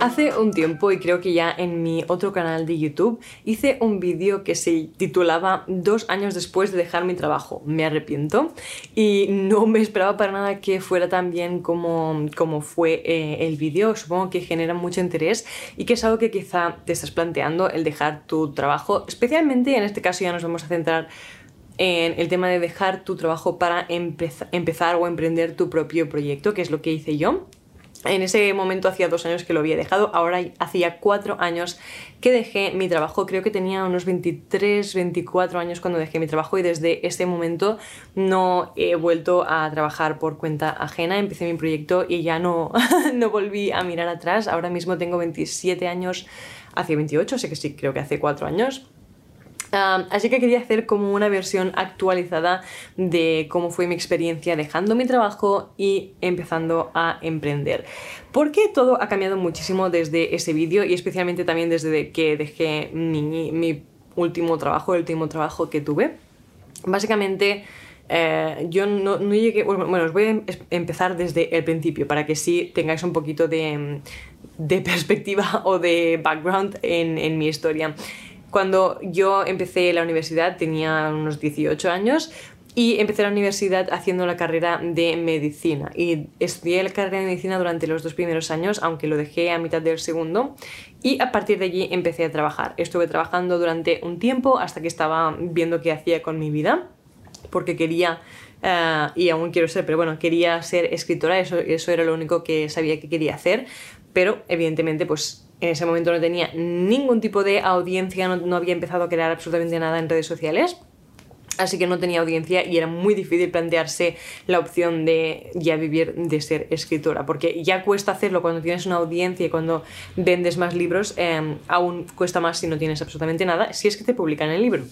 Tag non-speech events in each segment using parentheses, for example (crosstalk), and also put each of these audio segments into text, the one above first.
Hace un tiempo, y creo que ya en mi otro canal de YouTube, hice un vídeo que se titulaba Dos años después de dejar mi trabajo, me arrepiento. Y no me esperaba para nada que fuera tan bien como, como fue eh, el vídeo. Supongo que genera mucho interés y que es algo que quizá te estás planteando el dejar tu trabajo. Especialmente en este caso ya nos vamos a centrar en el tema de dejar tu trabajo para empezar o emprender tu propio proyecto, que es lo que hice yo. En ese momento hacía dos años que lo había dejado, ahora hacía cuatro años que dejé mi trabajo, creo que tenía unos 23, 24 años cuando dejé mi trabajo y desde ese momento no he vuelto a trabajar por cuenta ajena, empecé mi proyecto y ya no, (laughs) no volví a mirar atrás, ahora mismo tengo 27 años, hace 28, sé que sí, creo que hace cuatro años así que quería hacer como una versión actualizada de cómo fue mi experiencia dejando mi trabajo y empezando a emprender. Porque todo ha cambiado muchísimo desde ese vídeo y especialmente también desde que dejé mi, último trabajo, el último trabajo que tuve. Básicamente... Eh, yo no, llegué. Bueno, os voy a em-, empezar desde el principio para que sí tengáis un poquito de, perspectiva (laughs) o de background en, en mi historia. Cuando yo empecé la universidad tenía unos 18 años y empecé la universidad haciendo la carrera de medicina y estudié la carrera de medicina durante los dos primeros años, aunque lo dejé a mitad del segundo y a partir de allí empecé a trabajar. Estuve trabajando durante un tiempo hasta que estaba viendo qué hacía con mi vida porque quería eh, y aún quiero ser, pero bueno, quería ser escritora, eso, eso era lo único que sabía que quería hacer, pero evidentemente pues en ese momento no tenía ningún tipo de audiencia, no, había empezado a crear absolutamente nada en redes sociales. Así que no tenía audiencia y era muy difícil plantearse la opción de ya vivir de ser escritora, porque ya cuesta hacerlo cuando tienes una audiencia y cuando vendes más libros, eh, aún cuesta más si no tienes absolutamente nada, si es que te publican el libro.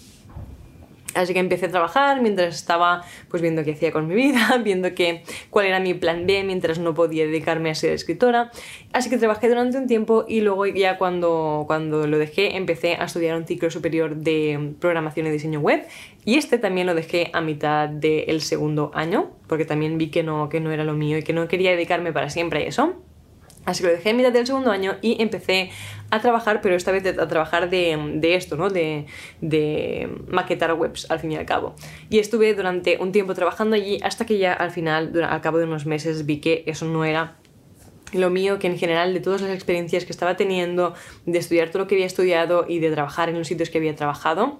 Así que empecé a trabajar mientras estaba pues viendo qué hacía con mi vida, (laughs) viendo que, cuál era mi plan B mientras no podía dedicarme a ser escritora. Así que trabajé durante un tiempo y luego ya cuando, cuando lo dejé empecé a estudiar un ciclo superior de programación y diseño web y este también lo dejé a mitad del segundo año porque también vi que no, que no era lo mío y que no quería dedicarme para siempre a eso. Así que lo dejé en mitad del segundo año y empecé a trabajar, pero esta vez a trabajar de, esto, ¿no? De, de, maquetar webs, al fin y al cabo. Y estuve durante un tiempo trabajando allí hasta que ya al final, al cabo de unos meses, vi que eso no era lo mío, que en general de todas las experiencias que estaba teniendo, de estudiar todo lo que había estudiado y de trabajar en los sitios que había trabajado,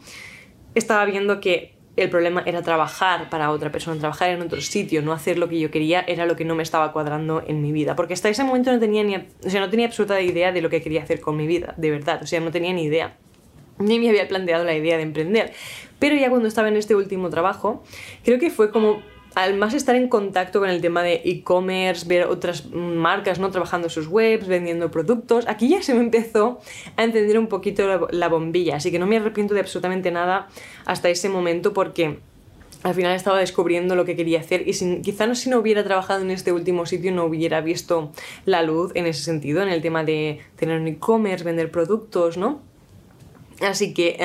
estaba viendo que el problema era trabajar para otra persona, trabajar en otro sitio, no hacer lo que yo quería, era lo que no me estaba cuadrando en mi vida. Porque hasta ese momento no tenía ni, o sea, no tenía absoluta idea de lo que quería hacer con mi vida, de verdad, o sea, no tenía ni idea. Ni me había planteado la idea de emprender. Pero ya cuando estaba en este último trabajo, creo que fue como al más estar en contacto con el tema de e-commerce, ver otras marcas ¿no? trabajando sus webs, vendiendo productos, aquí ya se me empezó a encender un poquito la, bombilla, así que no me arrepiento de absolutamente nada hasta ese momento porque al final estaba descubriendo lo que quería hacer y sin, quizá no si no hubiera trabajado en este último sitio no hubiera visto la luz en ese sentido, en el tema de tener un e-commerce, vender productos, ¿no? Así que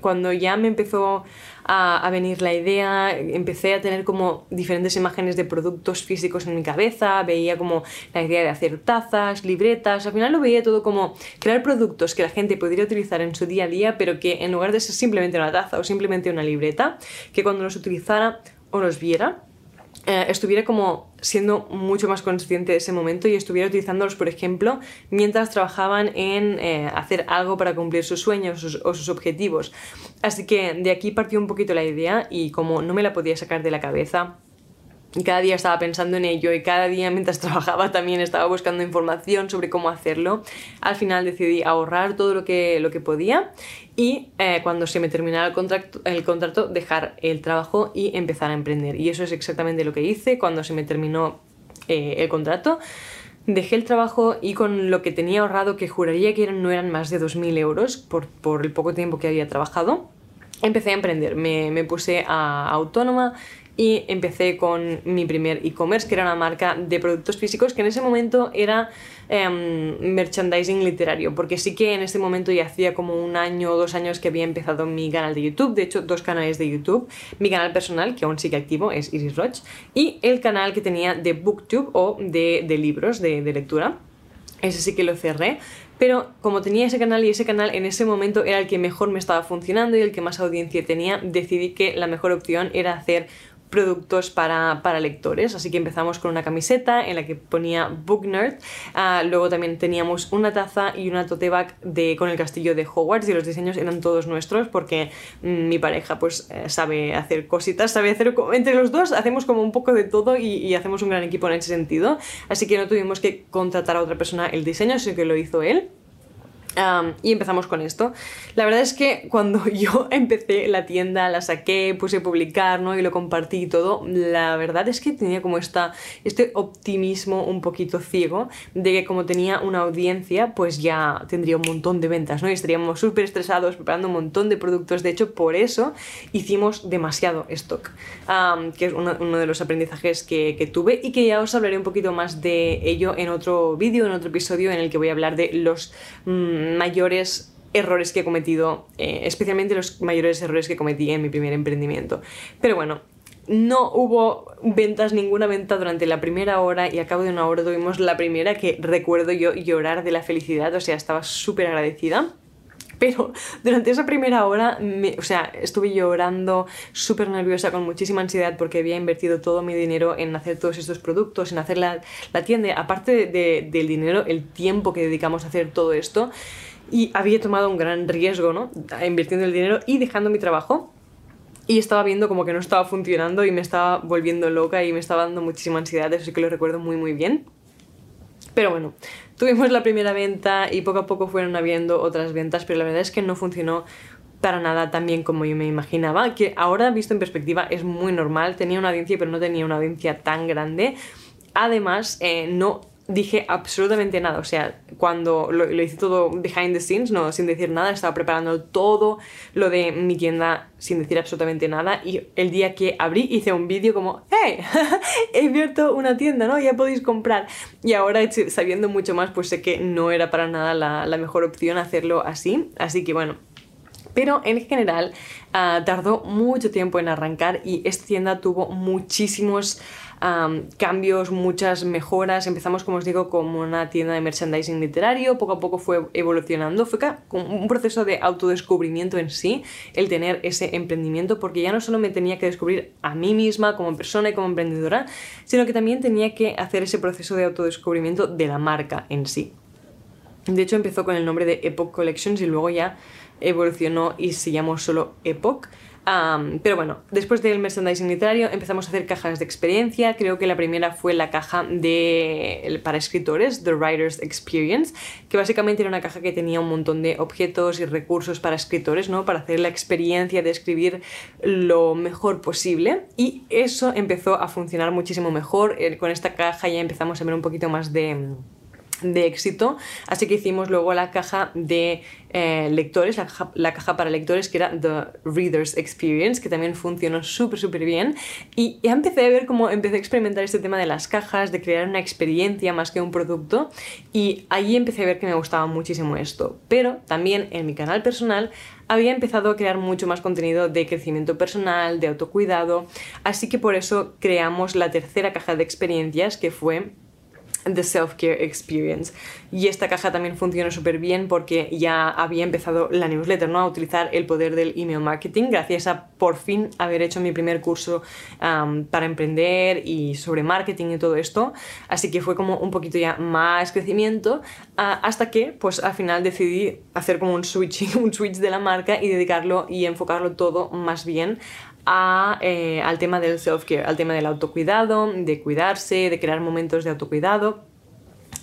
cuando ya me empezó a, venir la idea, empecé a tener como diferentes imágenes de productos físicos en mi cabeza, veía como la idea de hacer tazas, libretas, al final lo veía todo como crear productos que la gente podría utilizar en su día a día, pero que en lugar de ser simplemente una taza o simplemente una libreta, que cuando los utilizara o los viera, eh, estuviera como siendo mucho más consciente de ese momento y estuviera utilizándolos, por ejemplo, mientras trabajaban en eh, hacer algo para cumplir sus sueños o sus objetivos. Así que de aquí partió un poquito la idea y como no me la podía sacar de la cabeza, cada día estaba pensando en ello y cada día mientras (laughs) trabajaba también estaba buscando información sobre cómo hacerlo. Al final decidí ahorrar todo lo que, lo que podía y eh, cuando se me terminara el contrato, el contrato dejar el trabajo y empezar a emprender. Y eso es exactamente lo que hice cuando se me terminó eh, el contrato. Dejé el trabajo y con lo que tenía ahorrado, que juraría que no eran más de 2.000 euros por, por el poco tiempo que había trabajado, empecé a emprender, me, me, puse a autónoma y empecé con mi primer e-commerce, que era una marca de productos físicos que en ese momento era em, merchandising literario, porque sí que en este momento ya hacía como un año o dos años que había empezado mi canal de YouTube, de hecho dos canales de YouTube, mi canal personal, que aún sigue activo, es Iris Roch, y el canal que tenía de Booktube o de, libros de, de lectura. Ese sí que lo cerré, pero como tenía ese canal y ese canal en ese momento era el que mejor me estaba funcionando y el que más audiencia tenía, decidí que la mejor opción era hacer productos para, lectores. Así que empezamos con una camiseta en la que ponía Book Nerd. Ah, luego también teníamos una taza y una tote bag de, con el castillo de Hogwarts y los diseños eran todos nuestros porque mm, mi pareja pues eh, sabe hacer cositas, sabe hacer entre los dos hacemos como un poco de todo y, y, hacemos un gran equipo en ese sentido. Así que no tuvimos que contratar a otra persona el diseño, sino que lo hizo él y empezamos con esto. La verdad es que cuando (laughs) yo empecé la tienda, la saqué, puse a publicar ¿no? y lo compartí y todo, la verdad es que tenía como esta, este optimismo un poquito ciego de que como tenía una audiencia, pues ya tendría un montón de ventas ¿no? y estaríamos súper estresados preparando un montón de productos. De hecho, por eso hicimos demasiado stock, que es uno, de los aprendizajes que, que tuve y que ya os hablaré un poquito más de ello en otro vídeo, en otro episodio en el que voy a hablar de los... Mm, mayores errores que he cometido, eh, especialmente los mayores errores que cometí en mi primer emprendimiento. Pero bueno, no hubo ventas, ninguna venta durante la primera hora y a cabo de una hora tuvimos la primera que recuerdo yo llorar de la felicidad, o sea, estaba súper agradecida. Pero durante esa primera hora, o sea, estuve llorando, súper nerviosa, con muchísima ansiedad porque había invertido todo mi dinero en hacer todos estos productos, en hacer la, tienda. Aparte del dinero, el tiempo que dedicamos a hacer todo esto. Y había tomado un gran riesgo, ¿no? Invirtiendo el dinero y dejando mi trabajo y estaba viendo como que no estaba funcionando y me estaba volviendo loca y me estaba dando muchísima ansiedad, eso sí que lo recuerdo muy muy bien. Pero bueno, tuvimos la primera venta y poco a poco fueron habiendo otras ventas, pero la verdad es que no funcionó para nada tan bien como yo me imaginaba, que ahora visto en perspectiva es muy normal, tenía una audiencia pero no tenía una audiencia tan grande. Además, eh, no dije absolutamente nada. O sea, cuando lo, hice todo behind the scenes, no sin decir nada, estaba preparando todo lo de mi tienda sin decir absolutamente nada. Y el día que abrí hice un vídeo como, ¡Hey! (laughs) He abierto una tienda, ¿no? Ya podéis comprar. Y ahora, sabiendo mucho más, pues sé que no era para nada la, mejor opción hacerlo así. Así que bueno. Pero en general ah, tardó mucho tiempo en arrancar y esta tienda tuvo muchísimos cambios, muchas mejoras. Empezamos, como os digo, como una tienda de merchandising literario, poco a poco fue evolucionando, fue un proceso de autodescubrimiento en sí, el tener ese emprendimiento, porque ya no solo me tenía que descubrir a mí misma como persona y como emprendedora, sino que también tenía que hacer ese proceso de autodescubrimiento de la marca en sí. De hecho, empezó con el nombre de Epoch Collections y luego ya evolucionó y se llamó solo Epoch pero bueno, después del merchandising literario empezamos a hacer cajas de experiencia. Creo que la primera fue la caja de, para escritores, The Writer's Experience, que básicamente era una caja que tenía un montón de objetos y recursos para escritores, ¿no? Para hacer la experiencia de escribir lo mejor posible. Y eso empezó a funcionar muchísimo mejor. Eh, con esta caja ya empezamos a ver un poquito más de de éxito, así que hicimos luego la caja de eh, lectores, la caja, para lectores que era The Reader's Experience, que también funcionó súper, súper bien. Y empecé a ver cómo empecé a experimentar este tema de las cajas, de crear una experiencia más que un producto, y ahí empecé a ver que me gustaba muchísimo esto. Pero también en mi canal personal había empezado a crear mucho más contenido de crecimiento personal, de autocuidado, así que por eso creamos la tercera caja de experiencias que fue The Self-Care Experience. Y esta caja también funcionó súper bien porque ya había empezado la newsletter, ¿no? A utilizar el poder del email marketing gracias a por fin haber hecho mi primer curso para emprender y sobre marketing y todo esto. Así que fue como un poquito ya más crecimiento hasta que pues al final decidí hacer como un switch, (laughs) un switch de la marca y dedicarlo y enfocarlo todo más bien eh, al tema del self-care, al tema del autocuidado, de cuidarse, de crear momentos de autocuidado.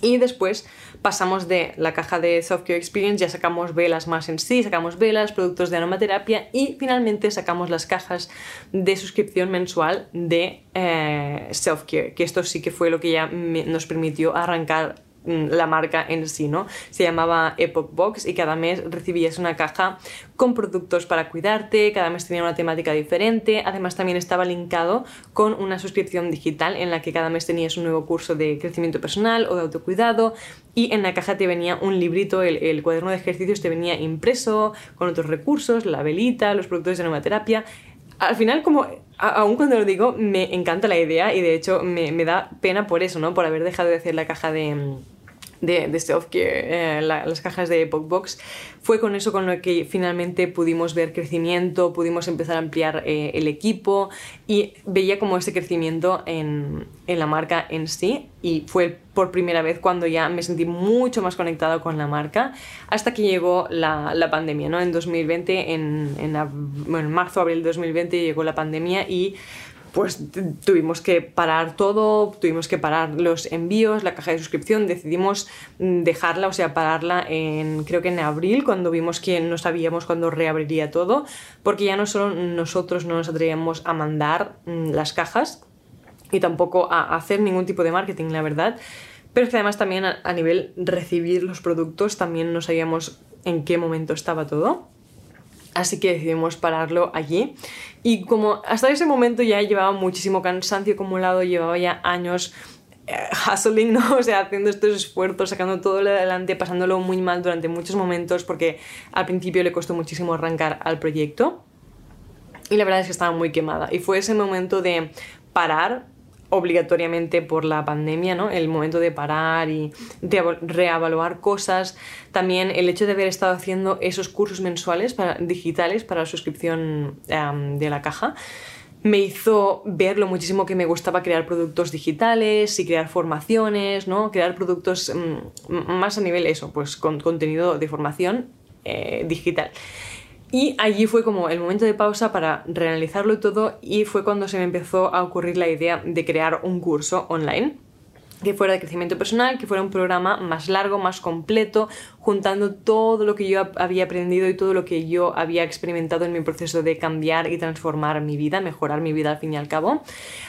Y después pasamos de la caja de Self-Care Experience, ya sacamos velas más en sí, sacamos velas, productos de aromaterapia y finalmente sacamos las cajas de suscripción mensual de eh, Self-Care, que esto sí que fue lo que ya nos permitió arrancar la marca en sí, ¿no? Se llamaba Epoch Box y cada mes recibías una caja con productos para cuidarte, cada mes tenía una temática diferente, además también estaba linkado con una suscripción digital en la que cada mes tenías un nuevo curso de crecimiento personal o de autocuidado y en la caja te venía un librito, el, el cuaderno de ejercicios te venía impreso con otros recursos, la velita, los productos de nueva Al final, como aún cuando lo digo, me encanta la idea y de hecho me, me da pena por eso, ¿no? Por haber dejado de hacer la caja de de, de self-care, eh, las cajas de Box, fue con eso con lo que finalmente pudimos ver crecimiento, pudimos empezar a ampliar eh, el equipo y veía como ese crecimiento en, en, la marca en sí y fue por primera vez cuando ya me sentí mucho más conectado con la marca hasta que llegó la, la pandemia, ¿no? En 2020, en, en, en marzo, abril de 2020 llegó la pandemia y pues tuvimos que parar todo, tuvimos que parar los envíos, la caja de suscripción, decidimos mm, dejarla, o sea, pararla en, creo que en abril, cuando vimos que no sabíamos cuándo reabriría todo, porque ya no solo nosotros no nos atrevíamos a mandar mm, las cajas y tampoco a hacer ningún tipo de marketing, la verdad, pero es que además también a, a nivel recibir los productos también no sabíamos en qué momento estaba todo. Así que decidimos pararlo allí. Y como hasta ese momento ya llevaba muchísimo cansancio acumulado, llevaba ya años eh, hustling, (laughs) ¿no? O sea, haciendo estos esfuerzos, sacando todo adelante, pasándolo muy mal durante muchos momentos porque al principio le costó muchísimo arrancar al proyecto. Y la verdad es que estaba muy quemada. Y fue ese momento de parar, obligatoriamente por la pandemia, ¿no? El momento de parar y de reevaluar cosas. También el hecho de haber estado haciendo esos cursos mensuales digitales para la suscripción de la caja me hizo ver lo muchísimo que me gustaba crear productos digitales y crear formaciones, ¿no? Crear productos mm, más a nivel eso, pues con contenido de formación eh, digital. Y allí fue como el momento de pausa para reanalizarlo todo y fue cuando se me empezó a ocurrir la idea de crear un curso online que fuera de crecimiento personal, que fuera un programa más largo, más completo, juntando todo lo que yo había aprendido y todo lo que yo había experimentado en mi proceso de cambiar y transformar mi vida, mejorar mi vida al fin y al cabo.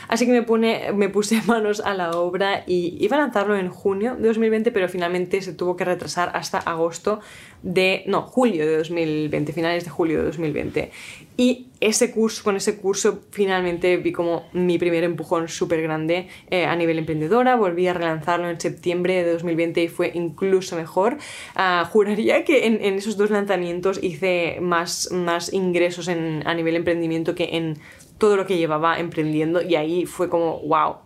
Así que me, pone, me puse (laughs) manos a la obra y iba a lanzarlo en junio de 2020, pero finalmente se tuvo que retrasar hasta agosto de, no, julio de 2020, finales de julio de 2020. Y ese curso, con ese curso finalmente vi como mi primer empujón súper grande eh, a nivel emprendedora, volví a relanzarlo en septiembre de 2020 y fue incluso mejor. Uh, juraría que en, en, esos dos lanzamientos hice más, más ingresos en, a nivel emprendimiento que en todo lo que llevaba emprendiendo y ahí fue como, wow.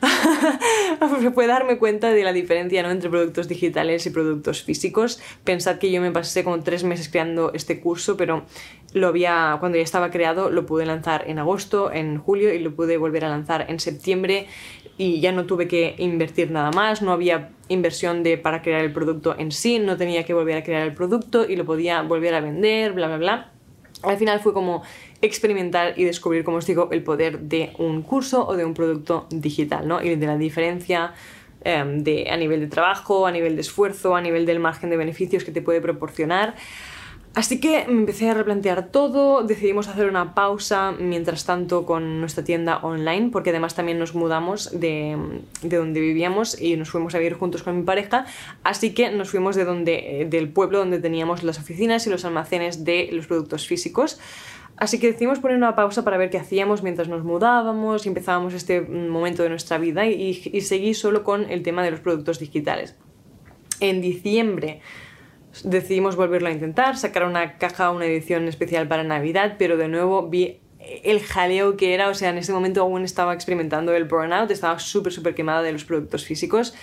(laughs) Fue darme cuenta de la diferencia ¿no? entre productos digitales y productos físicos. Pensad que yo me pasé como tres meses creando este curso, pero lo había, cuando ya estaba creado lo pude lanzar en agosto, en julio y lo pude volver a lanzar en septiembre y ya no tuve que invertir nada más, no había inversión de, para crear el producto en sí, no tenía que volver a crear el producto y lo podía volver a vender, bla, bla, bla. Al final fue como experimentar y descubrir, como os digo, el poder de un curso o de un producto digital, ¿no? Y de la diferencia em, de, a nivel de trabajo, a nivel de esfuerzo, a nivel del margen de beneficios que te puede proporcionar. Así que me empecé a replantear todo, decidimos hacer una pausa mientras tanto con nuestra tienda online, porque además también nos mudamos de, de, donde vivíamos y nos fuimos a vivir juntos con mi pareja, así que nos fuimos de donde, del pueblo donde teníamos las oficinas y los almacenes de los productos físicos. Así que decidimos poner una pausa para ver qué hacíamos mientras nos mudábamos y empezábamos este momento de nuestra vida y, y seguí solo con el tema de los productos digitales. En diciembre decidimos volverlo a intentar, sacar una caja, una edición especial para Navidad, pero de nuevo vi el jaleo que era, o sea, en ese momento aún estaba experimentando el burnout, estaba súper, súper quemada de los productos físicos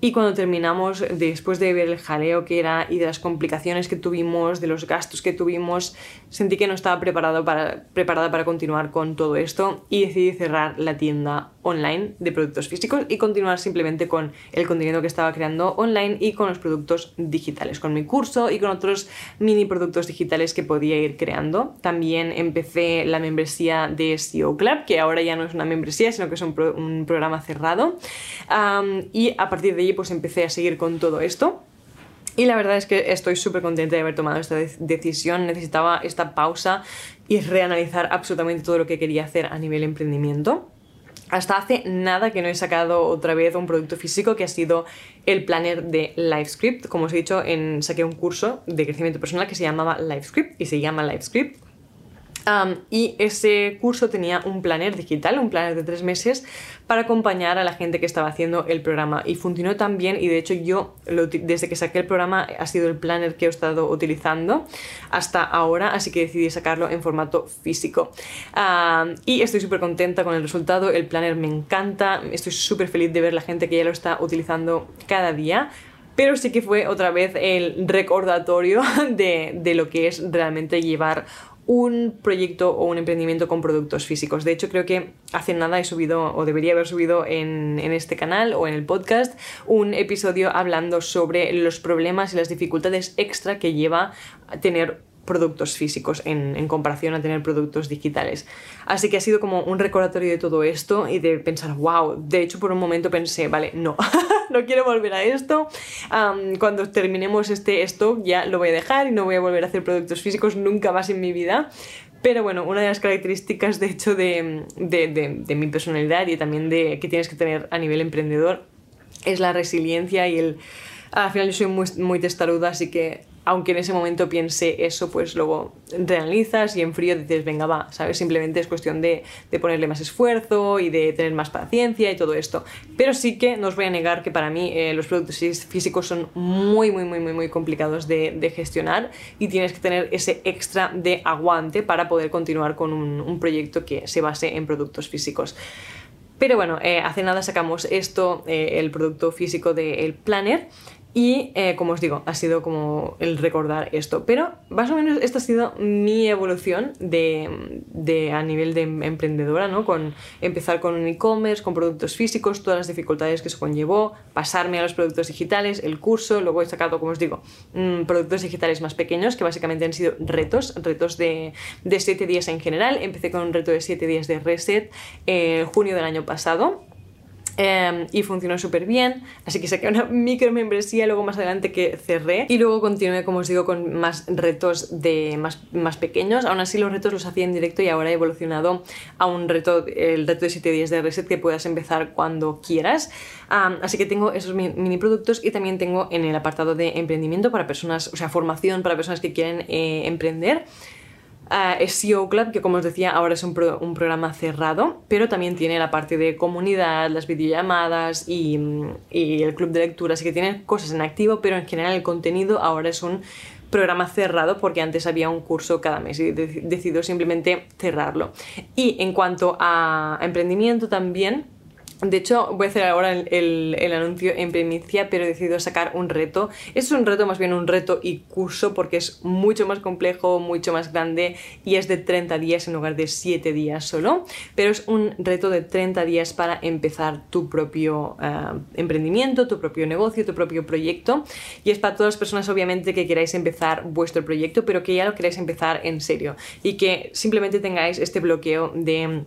y cuando terminamos, después de ver el jaleo que era y de las complicaciones que tuvimos, de los gastos que tuvimos, sentí que no estaba preparado para, preparada para continuar con todo esto y decidí cerrar la tienda online de productos físicos y continuar simplemente con el contenido que estaba creando online y con los productos digitales, con mi curso y con otros mini productos digitales que podía ir creando. También empecé la membresía de SEO Club, que ahora ya no es una membresía, sino que es un, un programa cerrado. Y a partir de allí pues empecé a seguir con todo esto. Y la verdad es que estoy súper contenta de haber tomado esta decisión. Necesitaba esta pausa y reanalizar absolutamente todo lo que quería hacer a nivel emprendimiento. hasta hace nada que no he sacado otra vez un producto físico que ha sido el planner de LiveScript. Como os he dicho, en, saqué un curso de crecimiento personal que se llamaba LiveScript y se llama LiveScript y ese curso tenía un planner digital, un planner de tres meses, para acompañar a la gente que estaba haciendo el programa. Y funcionó tan bien, y de hecho yo, desde que saqué el programa, ha sido el planner que he estado utilizando hasta ahora, así que decidí sacarlo en formato físico. y estoy súper contenta con el resultado, el planner me encanta, estoy súper feliz de ver la gente que ya lo está utilizando cada día pero sí que fue otra vez el recordatorio (laughs) de, de, lo que es realmente llevar un proyecto o un emprendimiento con productos físicos. De hecho, creo que hace nada he subido, o debería haber subido en, en, este canal o en el podcast, un episodio hablando sobre los problemas y las dificultades extra que lleva a tener productos físicos en, comparación a tener productos digitales. Así que ha sido como un recordatorio de todo esto y de pensar, wow, de hecho por un momento pensé, vale, no, (laughs) no quiero volver a esto, cuando terminemos este esto ya lo voy a dejar y no voy a volver a hacer productos físicos nunca más en mi vida. Pero bueno, una de las características de hecho de, de mi personalidad y también de que tienes que tener a nivel emprendedor es la resiliencia y el... Al final yo soy muy, muy testaruda, así que aunque en ese momento piense eso, pues luego realizas y en frío dices, venga, va, ¿sabes? Simplemente es cuestión de, ponerle más esfuerzo y de tener más paciencia y todo esto. Pero sí que no os voy a negar que para mí eh, los productos físicos son muy, muy, muy, muy, muy complicados de, gestionar y tienes que tener ese extra de aguante para poder continuar con un, proyecto que se base en productos físicos. Pero bueno, eh, hace nada sacamos esto, eh, el producto físico del planner y eh, como os digo, ha sido como el recordar esto. Pero más o menos esta ha sido mi evolución de, de a nivel de emprendedora, ¿no? Con empezar con un e-commerce, con productos físicos, todas las dificultades que eso conllevó, pasarme a los productos digitales, el curso, luego he sacado, como os digo, mm, productos digitales más pequeños que básicamente han sido retos, retos de, de 7 días en general. Empecé con un reto de 7 días de reset en junio del año pasado Em, y funcionó súper bien, así que saqué una micro membresía luego más adelante que cerré y luego continué, como os digo, con más retos de más, más pequeños. Aún así los retos los hacía en directo y ahora he evolucionado a un reto, el reto de 7 días de reset que puedas empezar cuando quieras. así que tengo esos mini productos y también tengo en el apartado de emprendimiento para personas, o sea, formación para personas que quieren eh, emprender es SEO Club, que como os decía, ahora es un, programa cerrado, pero también tiene la parte de comunidad, las videollamadas y, y, el club de lectura, así que tiene cosas en activo, pero en general el contenido ahora es un programa cerrado porque antes había un curso cada mes y decido simplemente cerrarlo. Y en cuanto a emprendimiento también, de hecho, voy a hacer ahora el, anuncio en primicia, pero he decidido sacar un reto. Es un reto, más bien un reto y curso, porque es mucho más complejo, mucho más grande y es de 30 días en lugar de 7 días solo. Pero es un reto de 30 días para empezar tu propio eh, emprendimiento, tu propio negocio, tu propio proyecto. Y es para todas las personas, obviamente, que queráis empezar vuestro proyecto, pero que ya lo queráis empezar en serio y que simplemente tengáis este bloqueo de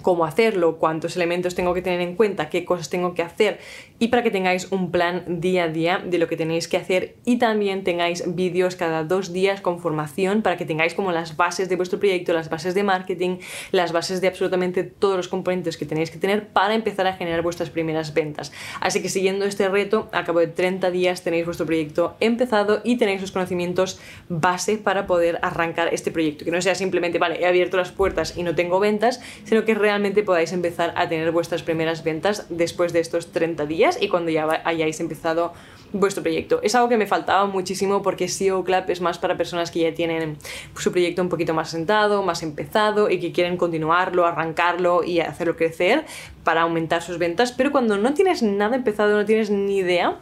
cómo hacerlo, cuántos elementos tengo que tener en cuenta, qué cosas tengo que hacer y para que tengáis un plan día a día de lo que tenéis que hacer y también tengáis vídeos cada dos días con formación para que tengáis como las bases de vuestro proyecto, las bases de marketing, las bases de absolutamente todos los componentes que tenéis que tener para empezar a generar vuestras primeras ventas. Así que siguiendo este reto, a cabo de 30 días tenéis vuestro proyecto empezado y tenéis los conocimientos base para poder arrancar este proyecto. Que no sea simplemente, vale, he abierto las puertas y no tengo ventas, sino que realmente podáis empezar a tener vuestras primeras ventas después de estos 30 días y cuando ya hayáis empezado vuestro proyecto. Es algo que me faltaba muchísimo porque SEO Club es más para personas que ya tienen su proyecto un poquito más sentado, más empezado y que quieren continuarlo, arrancarlo y hacerlo crecer para aumentar sus ventas, pero cuando no tienes nada empezado, no tienes ni idea,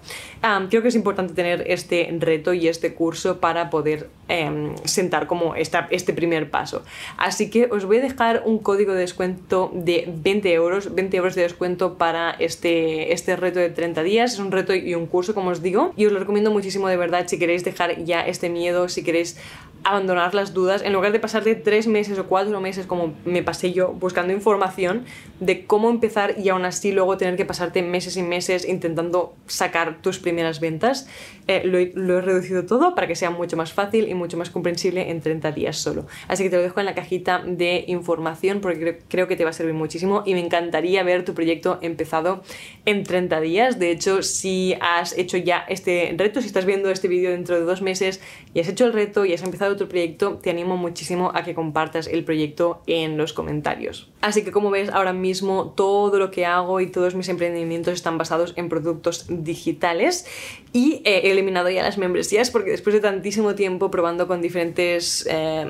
creo que es importante tener este reto y este curso para poder em, sentar como esta, este primer paso. Así que os voy a dejar un código de descuento de 20 euros, 20 euros de descuento para este, este reto de 30 días. Es un reto y un curso, como os digo, y os lo recomiendo muchísimo de verdad si queréis dejar ya este miedo, si queréis abandonar las dudas, en lugar de pasarte tres meses o cuatro meses como me pasé yo buscando información de cómo empezar y aún así luego tener que pasarte meses y meses intentando sacar tus primeras ventas, eh, lo, he reducido todo para que sea mucho más fácil y mucho más comprensible en 30 días solo. Así que te lo dejo en la cajita de información porque creo que te va a servir muchísimo y me encantaría ver tu proyecto empezado en 30 días. De hecho, si has hecho ya este reto, si estás viendo este vídeo dentro de dos meses y has hecho el reto y has empezado tu proyecto, te animo muchísimo a que compartas el proyecto en los comentarios. Así que como ves, ahora mismo todo lo que hago y todos mis emprendimientos están basados en productos digitales y he eliminado ya las membresías porque después de tantísimo tiempo probando con diferentes eh,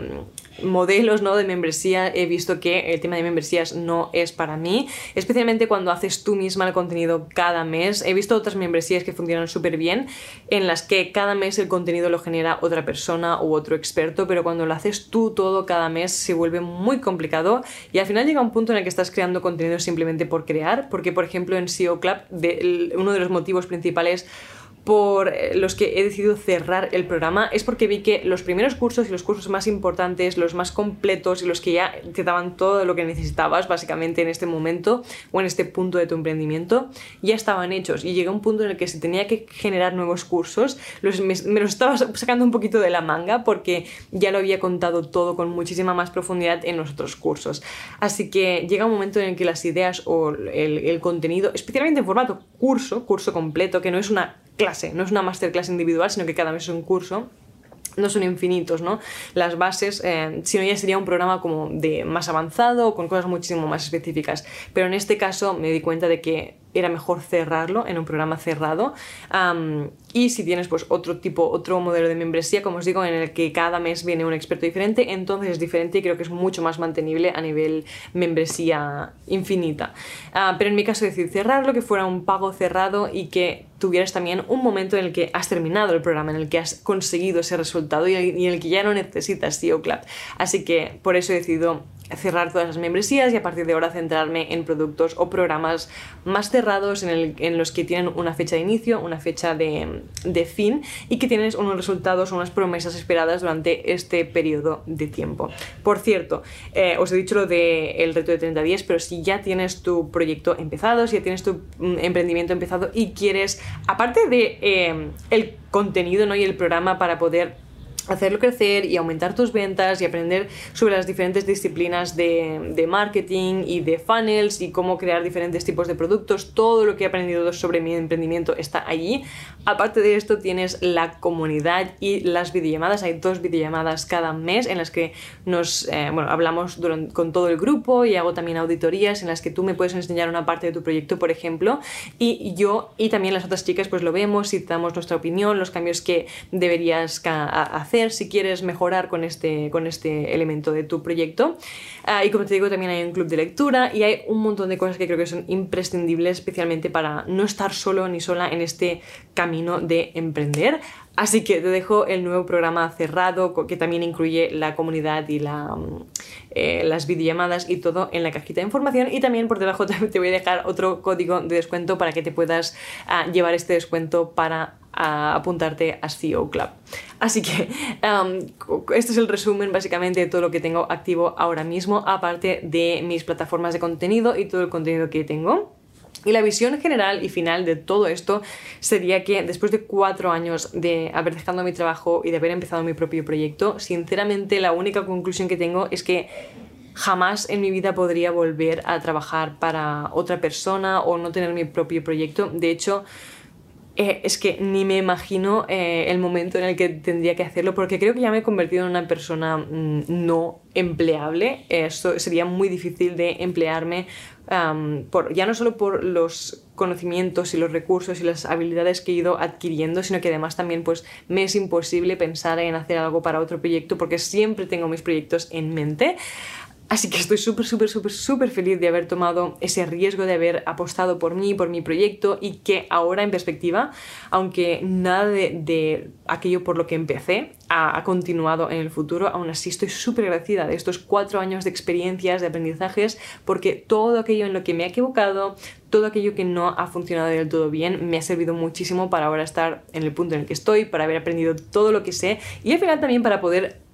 modelos ¿no? de membresía he visto que el tema de membresías no es para mí, especialmente cuando haces tú misma el contenido cada mes. He visto otras membresías que funcionan súper bien, en las que cada mes el contenido lo genera otra persona u otro experto, pero cuando lo haces tú todo cada mes se vuelve muy complicado y al final llega un punto en el que estás creando contenido simplemente por crear, porque por ejemplo en SEO Club uno de los motivos principales por eh, los que he decidido cerrar el programa es porque vi que los primeros cursos y los cursos más importantes, los más completos y los que ya te daban todo lo que necesitabas básicamente en este momento o en este punto de tu emprendimiento, ya estaban hechos y llegué a un punto en el que se tenía que generar nuevos cursos, los, me, los estaba (laughs) sacando un poquito de la manga porque ya lo había contado todo con muchísima más profundidad en los otros cursos. Así que llega un momento en el que las ideas o el contenido, especialmente en formato curso, curso completo, que no es una clase, no es una masterclass individual, sino que cada mes es un curso no son infinitos, ¿no? Las bases, eh, sino ya sería un programa como de más avanzado, con cosas muchísimo más específicas. Pero en este caso me di cuenta de que era mejor cerrarlo en un programa cerrado. y si tienes pues otro tipo, otro modelo de membresía, como os digo, en el que cada mes viene un experto diferente, entonces es diferente y creo que es mucho más mantenible a nivel membresía infinita. Ah, pero en mi caso decidí cerrarlo, que fuera un pago cerrado y que tuvieras también un momento en el que has terminado el programa, en el que has conseguido ese resultado y en el que ya no necesitas SEO Club. Así que por eso he decidido cerrar todas las membresías y a partir de ahora centrarme en productos o programas más cerrados en, los que tienen una fecha de inicio, una fecha de, fin y que tienes unos resultados, unas promesas esperadas durante este periodo de tiempo. Por cierto, eh, os he dicho lo del reto de 30 días, pero si ya tienes tu proyecto empezado, si ya tienes tu mm, emprendimiento empezado y quieres, aparte de eh, el contenido ¿no? y el programa para poder hacerlo crecer y aumentar tus ventas y aprender sobre las diferentes disciplinas de, de, marketing y de funnels y cómo crear diferentes tipos de productos. Todo lo que he aprendido sobre mi emprendimiento está allí. Aparte de esto tienes la comunidad y las videollamadas. Hay dos videollamadas cada mes en las que nos eh, bueno, hablamos con todo el grupo y hago también auditorías en las que tú me puedes enseñar una parte de tu proyecto, por ejemplo, y yo y también las otras chicas pues lo vemos y damos nuestra opinión, los cambios que deberías hacer si quieres mejorar con este, con este elemento de tu proyecto. Ah, y como te digo, también hay un club de lectura y hay un montón de cosas que creo que son imprescindibles, especialmente para no estar solo ni sola en este camino de emprender. Así que te dejo el nuevo programa cerrado, que también incluye la comunidad y mm, eh, las videollamadas y todo en la cajita de información. Y también por debajo (laughs) te voy a dejar otro código de descuento para que te puedas ah, llevar este descuento para a apuntarte a CEO Club. Así que este es el resumen básicamente de todo lo que tengo activo ahora mismo, aparte de mis plataformas de contenido y todo el contenido que tengo. Y la visión general y final de todo esto sería que después de cuatro años de haber dejado mi trabajo y de haber empezado mi propio proyecto, sinceramente la única conclusión que tengo es que jamás en mi vida podría volver a trabajar para otra persona o no tener mi propio proyecto. De hecho, eh, es que ni me imagino eh, el momento en el que tendría que hacerlo, porque creo que ya me he convertido en una persona mm, no empleable. Esto sería muy difícil de emplearme, por, ya no solo por los conocimientos y los recursos y las habilidades que he ido adquiriendo, sino que además también pues me es imposible pensar en hacer algo para otro proyecto porque siempre tengo mis proyectos en mente. Así que estoy súper, súper, súper, súper feliz de haber tomado ese riesgo, de haber apostado por mí, por mi proyecto y que ahora en perspectiva, aunque nada de, aquello por lo que empecé ha, continuado en el futuro, aún así estoy súper agradecida de estos cuatro años de experiencias, de aprendizajes, porque todo aquello en lo que me he equivocado, todo aquello que no ha funcionado del todo bien me ha servido muchísimo para ahora estar en el punto en el que estoy, para haber aprendido todo lo que sé y al final también para poder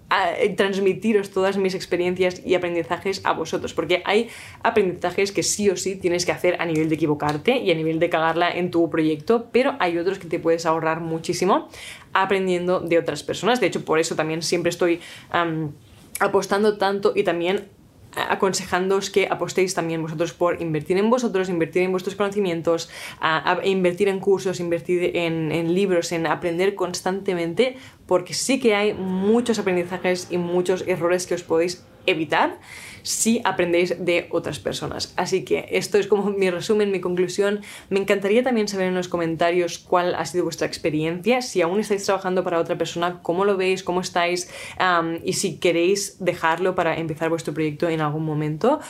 transmitiros todas mis experiencias y aprendizajes a vosotros, porque hay aprendizajes que sí o sí tienes que hacer a nivel de equivocarte y a nivel de cagarla en tu proyecto, pero hay otros que te puedes ahorrar muchísimo aprendiendo de otras personas. De hecho, por eso también siempre estoy apostando tanto y también aconsejándoos que apostéis también vosotros por invertir en vosotros, invertir en vuestros conocimientos, invertir en cursos, invertir en, en, libros, en aprender constantemente, porque sí que hay muchos aprendizajes y muchos errores que os podéis evitar si aprendéis de otras personas. Así que esto es como mi resumen, mi conclusión. Me encantaría también saber en los comentarios cuál ha sido vuestra experiencia, si aún estáis trabajando para otra persona, cómo lo veis, cómo estáis y si queréis dejarlo para empezar vuestro proyecto en algún momento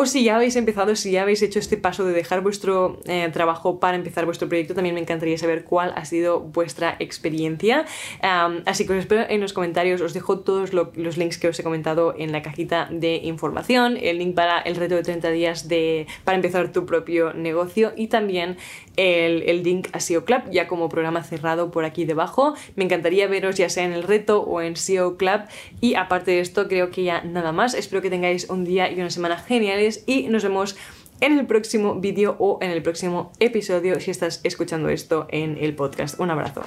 o si ya habéis empezado, si ya habéis hecho este paso de dejar vuestro eh, trabajo para empezar vuestro proyecto, también me encantaría saber cuál ha sido vuestra experiencia. así que os espero en los comentarios, os dejo todos los links que os he comentado en la cajita de información, el link para el reto de 30 días de, para empezar tu propio negocio y también el, el link a SEO Club ya como programa cerrado por aquí debajo. Me encantaría veros ya sea en el reto o en SEO Club y aparte de esto creo que ya nada más. Espero que tengáis un día y una semana geniales y nos vemos en el próximo vídeo o en el próximo episodio si estás escuchando esto en el podcast. Un abrazo.